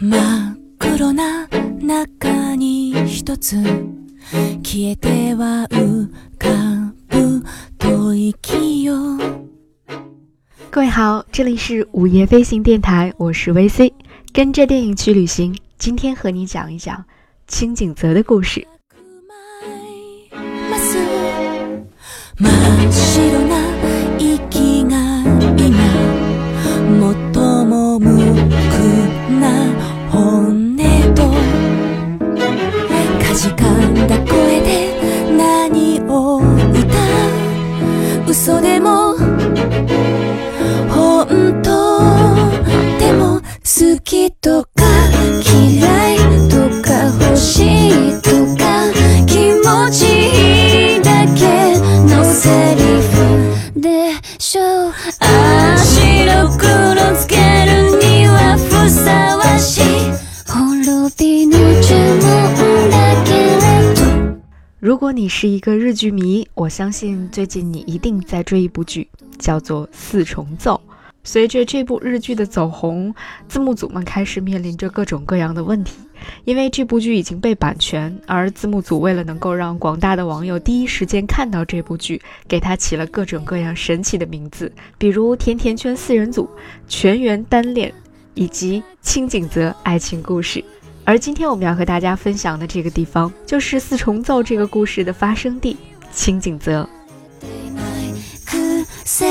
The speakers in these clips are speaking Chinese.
真っ黒な中に一つ消えては浮かぶ吐息よ。各位好，这里是午夜飞行电台，我是 VC，跟着电影去旅行。今天和你讲一讲清景泽的故事。 如果你是一个日剧迷，我相信最近你一定在追一部剧，叫做《四重奏》。随着这部日剧的走红，字幕组们开始面临着各种各样的问题，因为这部剧已经被版权，而字幕组为了能够让广大的网友第一时间看到这部剧，给它起了各种各样神奇的名字，比如“甜甜圈四人组”、“全员单恋”以及“清景泽爱情故事”。而今天我们要和大家分享的这个地方，就是四重奏这个故事的发生地——清景泽。くせ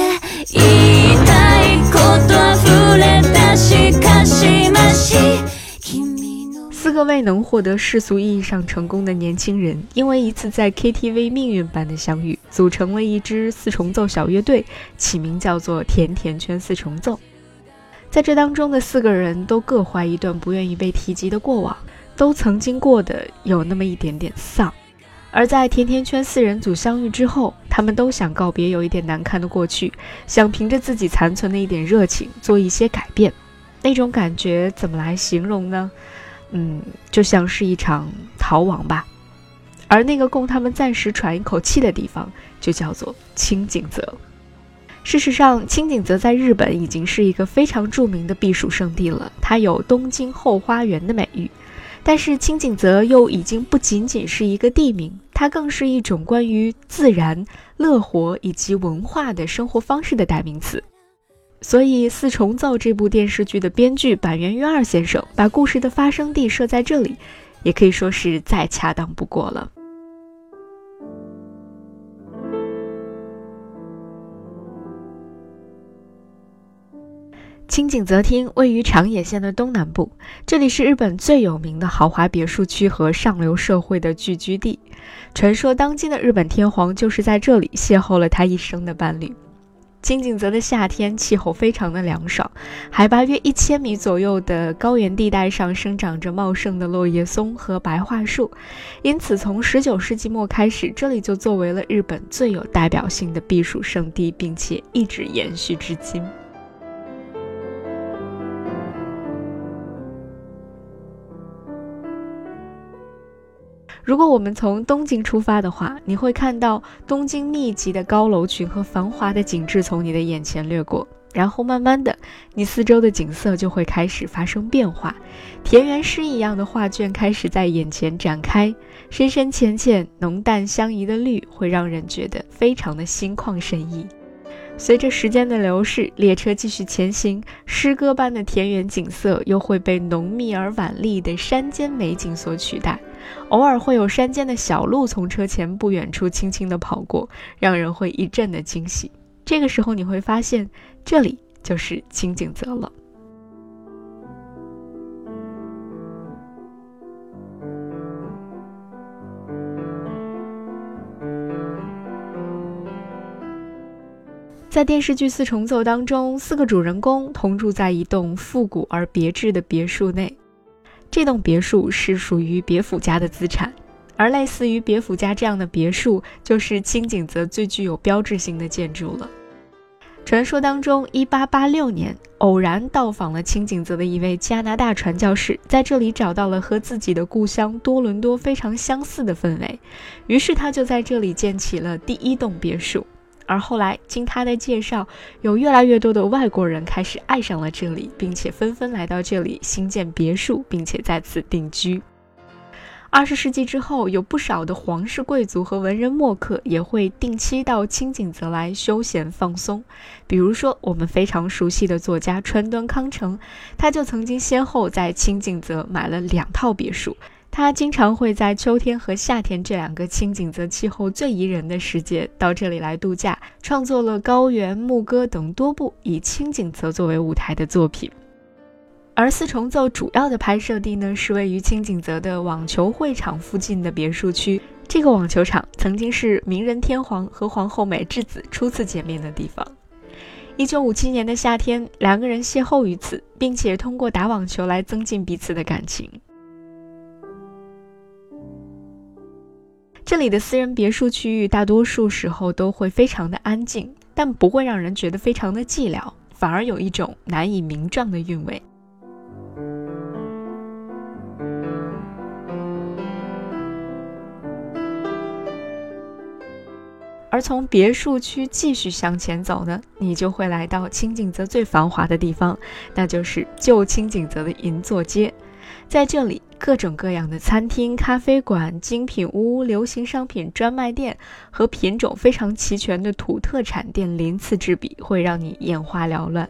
言いたいこと溢れたしかしまし君の四个未能获得世俗意义上成功的年轻人，因为一次在 KTV 命运般的相遇，组成了一支四重奏小乐队，起名叫做“甜甜圈四重奏”。 在这当中的四个人都各怀一段不愿意被提及的过往，都曾经过得有那么一点点丧。而在甜甜圈四人组相遇之后，他们都想告别有一点难堪的过去，想凭着自己残存的一点热情做一些改变。那种感觉怎么来形容呢？嗯，就像是一场逃亡吧。而那个供他们暂时喘一口气的地方，就叫做清景泽。事实上，清景泽在日本已经是一个非常著名的避暑胜地了，它有“东京后花园”的美誉。但是清景泽又已经不仅仅是一个地名，它更是一种关于自然、乐活以及文化的生活方式的代名词。所以，《四重奏》这部电视剧的编剧板垣瑞二先生把故事的发生地设在这里，也可以说是再恰当不过了。清景泽町位于长野县的东南部，这里是日本最有名的豪华别墅区和上流社会的聚居地。传说当今的日本天皇就是在这里邂逅了他一生的伴侣。清景泽的夏天气候非常的凉爽，海拔约一千米左右的高原地带上生长着茂盛的落叶松和白桦树，因此从十九世纪末开始，这里就作为了日本最有代表性的避暑胜地，并且一直延续至今。如果我们从东京出发的话，你会看到东京密集的高楼群和繁华的景致从你的眼前掠过，然后慢慢的，你四周的景色就会开始发生变化，田园诗一样的画卷开始在眼前展开，深深浅浅、浓淡相宜的绿会让人觉得非常的心旷神怡。随着时间的流逝，列车继续前行，诗歌般的田园景色又会被浓密而婉丽的山间美景所取代。偶尔会有山间的小路从车前不远处轻轻地跑过，让人会一阵的惊喜。这个时候你会发现，这里就是清景泽了。在电视剧《四重奏》当中，四个主人公同住在一栋复古而别致的别墅内。这栋别墅是属于别府家的资产，而类似于别府家这样的别墅，就是清景泽最具有标志性的建筑了。传说当中，1886年偶然到访了清景泽的一位加拿大传教士，在这里找到了和自己的故乡多伦多非常相似的氛围，于是他就在这里建起了第一栋别墅。而后来，经他的介绍，有越来越多的外国人开始爱上了这里，并且纷纷来到这里新建别墅，并且在此定居。二十世纪之后，有不少的皇室贵族和文人墨客也会定期到清景泽来休闲放松。比如说，我们非常熟悉的作家川端康成，他就曾经先后在清景泽买了两套别墅。他经常会在秋天和夏天这两个清景泽气候最宜人的时节到这里来度假，创作了《高原》《牧歌》等多部以清景泽作为舞台的作品。而四重奏主要的拍摄地呢，是位于清景泽的网球会场附近的别墅区。这个网球场曾经是明仁天皇和皇后美智子初次见面的地方。一九五七年的夏天，两个人邂逅于此，并且通过打网球来增进彼此的感情。这里的私人别墅区域大多数时候都会非常的安静，但不会让人觉得非常的寂寥，反而有一种难以名状的韵味。而从别墅区继续向前走呢，你就会来到清景泽最繁华的地方，那就是旧清景泽的银座街。在这里，各种各样的餐厅、咖啡馆、精品屋、流行商品专卖店和品种非常齐全的土特产店鳞次栉比，会让你眼花缭乱。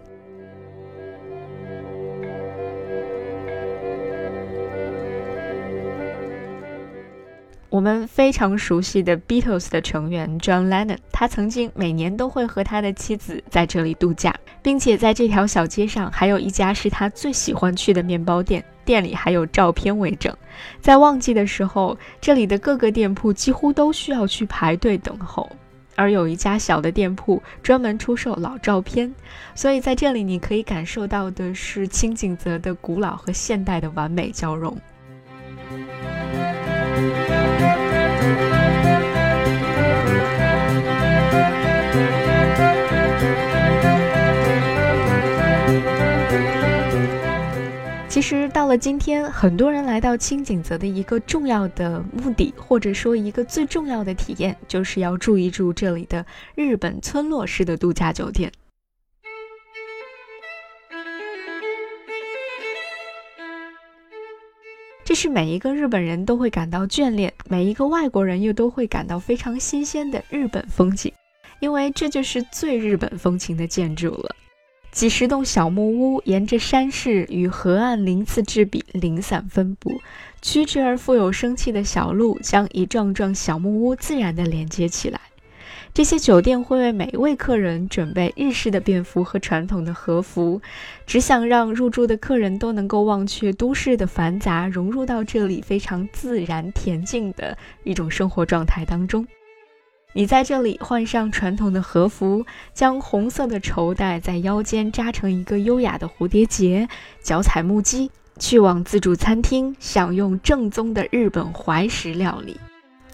我们非常熟悉的 Beatles 的成员 John Lennon，他曾经每年都会和他的妻子在这里度假，并且在这条小街上还有一家是他最喜欢去的面包店，店里还有照片为证。在旺季的时候，这里的各个店铺几乎都需要去排队等候，而有一家小的店铺专门出售老照片，所以在这里你可以感受到的是清景泽的古老和现代的完美交融。其实到了今天，很多人来到清景泽的一个重要的目的，或者说一个最重要的体验，就是要住一住这里的日本村落式的度假酒店。这是每一个日本人都会感到眷恋，每一个外国人又都会感到非常新鲜的日本风景，因为这就是最日本风情的建筑了。几十栋小木屋沿着山势与河岸鳞次栉比、零散分布，曲直而富有生气的小路将一幢幢小木屋自然地连接起来。这些酒店会为每一位客人准备日式的便服和传统的和服，只想让入住的客人都能够忘却都市的繁杂，融入到这里非常自然恬静的一种生活状态当中。你在这里换上传统的和服，将红色的绸带在腰间扎成一个优雅的蝴蝶结，脚踩木屐，去往自助餐厅享用正宗的日本怀石料理。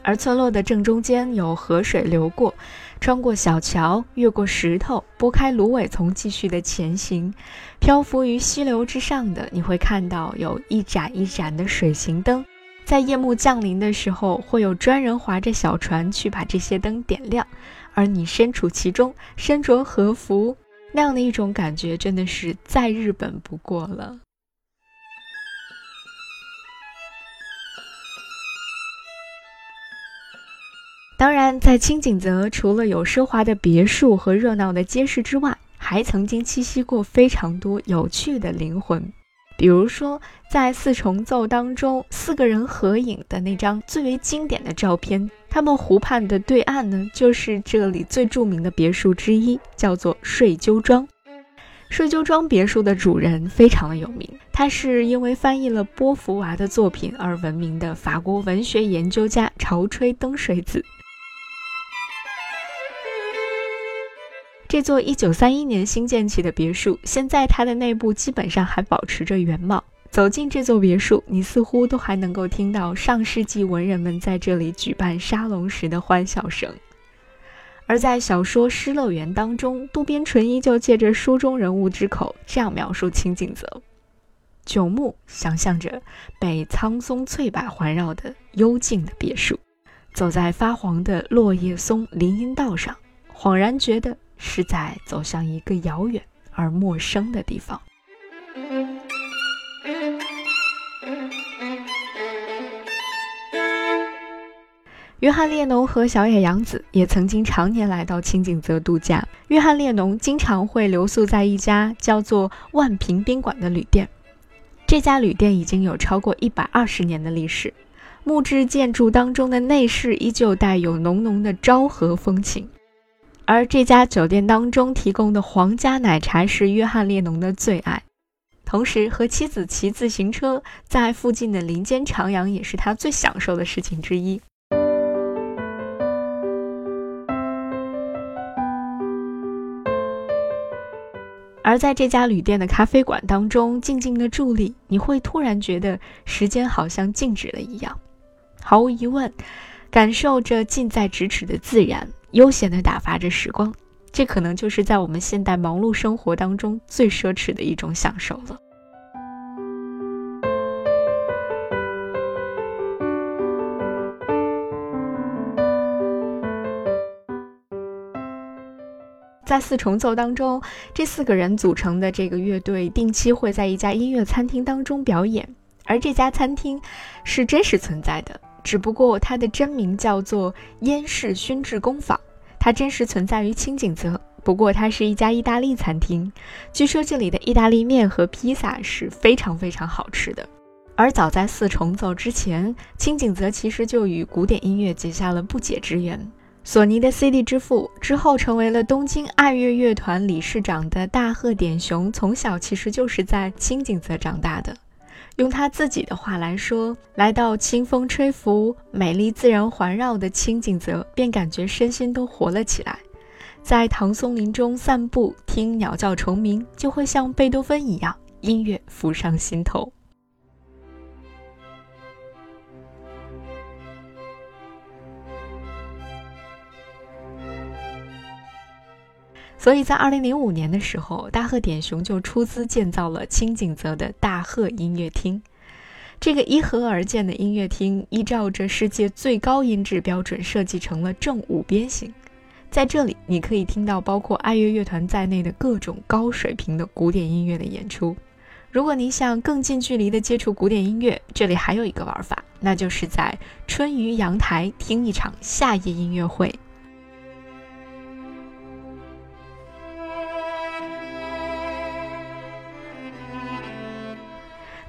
而村落的正中间有河水流过，穿过小桥，越过石头，拨开芦苇丛，继续的前行。漂浮于溪流之上的，你会看到有一盏一盏的水行灯，在夜幕降临的时候，会有专人划着小船去把这些灯点亮。而你身处其中，身着和服，那样的一种感觉，真的是再日本不过了。当然，在清景泽，除了有奢华的别墅和热闹的街市之外，还曾经栖息过非常多有趣的灵魂。比如说，在四重奏当中，四个人合影的那张最为经典的照片，他们湖畔的对岸呢，就是这里最著名的别墅之一，叫做睡鸠庄。睡鸠庄别墅的主人非常的有名，他是因为翻译了波伏娃的作品而闻名的法国文学研究家潮吹登水子。这座1931年新建起的别墅，现在它的内部基本上还保持着原貌。走进这座别墅，你似乎都还能够听到上世纪文人们在这里举办沙龙时的欢笑声。而在小说《失乐园》当中，渡边淳一就借着书中人物之口这样描述清景泽：九牧想象着被苍松翠柏环绕的幽静的别墅，走在发黄的落叶松林荫道上。恍然觉得是在走向一个遥远而陌生的地方。约翰列侬和小野洋子也曾经常年来到清景泽度假。约翰列侬经常会留宿在一家叫做万平宾馆的旅店，这家旅店已经有超过一百二十年的历史，木质建筑当中的内饰依旧带有浓浓的昭和风情。而这家酒店当中提供的皇家奶茶是约翰列侬的最爱，同时和妻子骑自行车在附近的林间徜徉也是他最享受的事情之一。而在这家旅店的咖啡馆当中静静的伫立，你会突然觉得时间好像静止了一样。毫无疑问，感受着近在咫尺的自然。悠闲地打发着时光，这可能就是在我们现代忙碌生活当中最奢侈的一种享受了。在四重奏当中，这四个人组成的这个乐队定期会在一家音乐餐厅当中表演，而这家餐厅是真实存在的，只不过它的真名叫做燕氏熏制工坊。它真实存在于清景泽，不过它是一家意大利餐厅。据说这里的意大利面和披萨是非常非常好吃的。而早在四重奏之前，清景泽其实就与古典音乐结下了不解之缘。索尼的 CD 之父之后成为了东京爱乐乐团理事长的大贺典雄，从小其实就是在清景泽长大的。用他自己的话来说，来到清风吹拂、美丽自然环绕的清景泽，便感觉身心都活了起来。在唐松林中散步，听鸟叫虫鸣，就会像贝多芬一样，音乐浮上心头。所以在二零零五年的时候，大贺典雄就出资建造了清景泽的大贺音乐厅。这个依河而建的音乐厅，依照着世界最高音质标准设计成了正五边形。在这里，你可以听到包括爱乐乐团在内的各种高水平的古典音乐的演出。如果你想更近距离的接触古典音乐，这里还有一个玩法，那就是在春雨阳台听一场夏夜音乐会。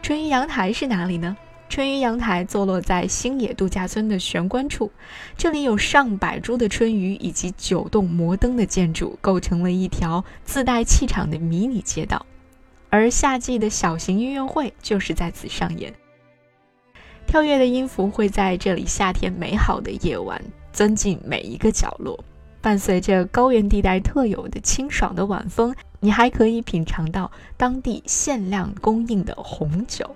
春雨阳台是哪里呢？春雨阳台坐落在星野度假村的玄关处，这里有上百株的春雨以及九栋摩登的建筑，构成了一条自带气场的迷你街道。而夏季的小型音乐会就是在此上演，跳跃的音符会在这里夏天美好的夜晚钻进每一个角落，伴随着高原地带特有的清爽的晚风。你还可以品尝到当地限量供应的红酒。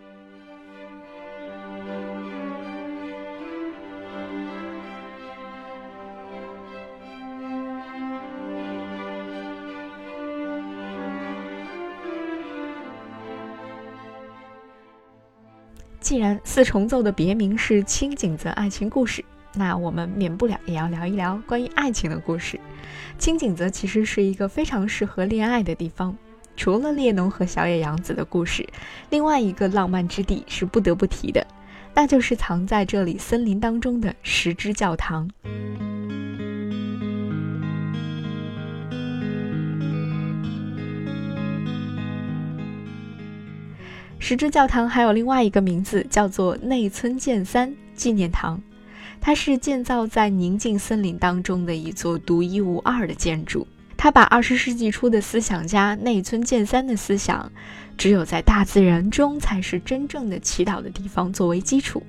既然四重奏的别名是清景泽爱情故事。那我们免不了也要聊一聊关于爱情的故事。清景泽其实是一个非常适合恋爱的地方。除了列侬和小野洋子的故事，另外一个浪漫之地是不得不提的，那就是藏在这里森林当中的石之教堂。石之教堂还有另外一个名字，叫做内村健三纪念堂。它是建造在宁静森林当中的一座独一无二的建筑。它把二十世纪初的思想家内村健三的思想“只有在大自然中才是真正的祈祷的地方”作为基础，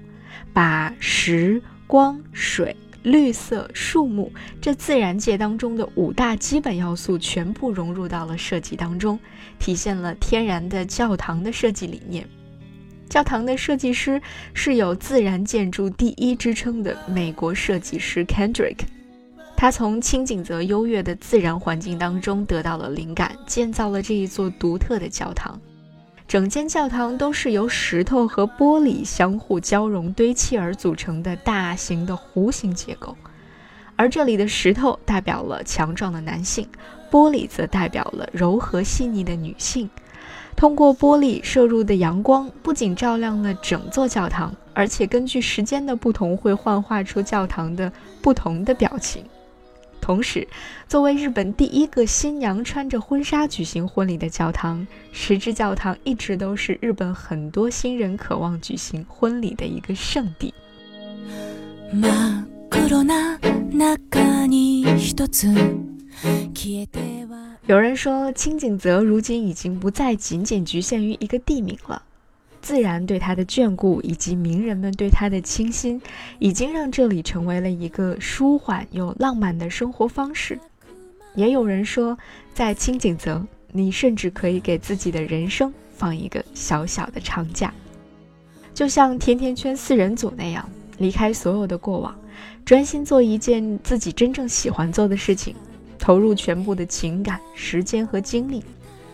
把时光、水、绿色、树木这自然界当中的五大基本要素全部融入到了设计当中，体现了天然的教堂的设计理念。教堂的设计师是有“自然建筑第一”之称的美国设计师 Kendrick，他从清景泽优越的自然环境当中得到了灵感，建造了这一座独特的教堂。整间教堂都是由石头和玻璃相互交融堆砌而组成的大型的弧形结构，而这里的石头代表了强壮的男性，玻璃则代表了柔和细腻的女性。通过玻璃射入的阳光，不仅照亮了整座教堂，而且根据时间的不同，会幻化出教堂的不同的表情。同时，作为日本第一个新娘穿着婚纱举行婚礼的教堂，石之教堂一直都是日本很多新人渴望举行婚礼的一个圣地。有人说，清景泽如今已经不再仅仅局限于一个地名了。自然对他的眷顾，以及名人们对他的倾心，已经让这里成为了一个舒缓又浪漫的生活方式。也有人说，在清景泽，你甚至可以给自己的人生放一个小小的长假，就像甜甜圈四人组那样，离开所有的过往，专心做一件自己真正喜欢做的事情，投入全部的情感、时间和精力，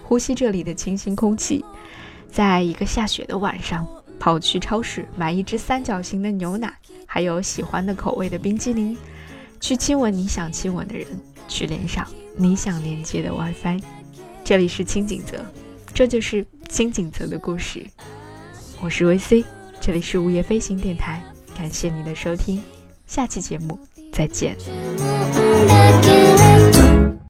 呼吸这里的清新空气。在一个下雪的晚上，跑去超市买一支三角形的牛奶，还有喜欢的口味的冰激凌，去亲吻你想亲吻的人，去连上你想连接的 WiFi。这里是清景泽，这就是清景泽的故事。我是维 C，这里是午夜飞行电台，感谢你的收听，下期节目再见。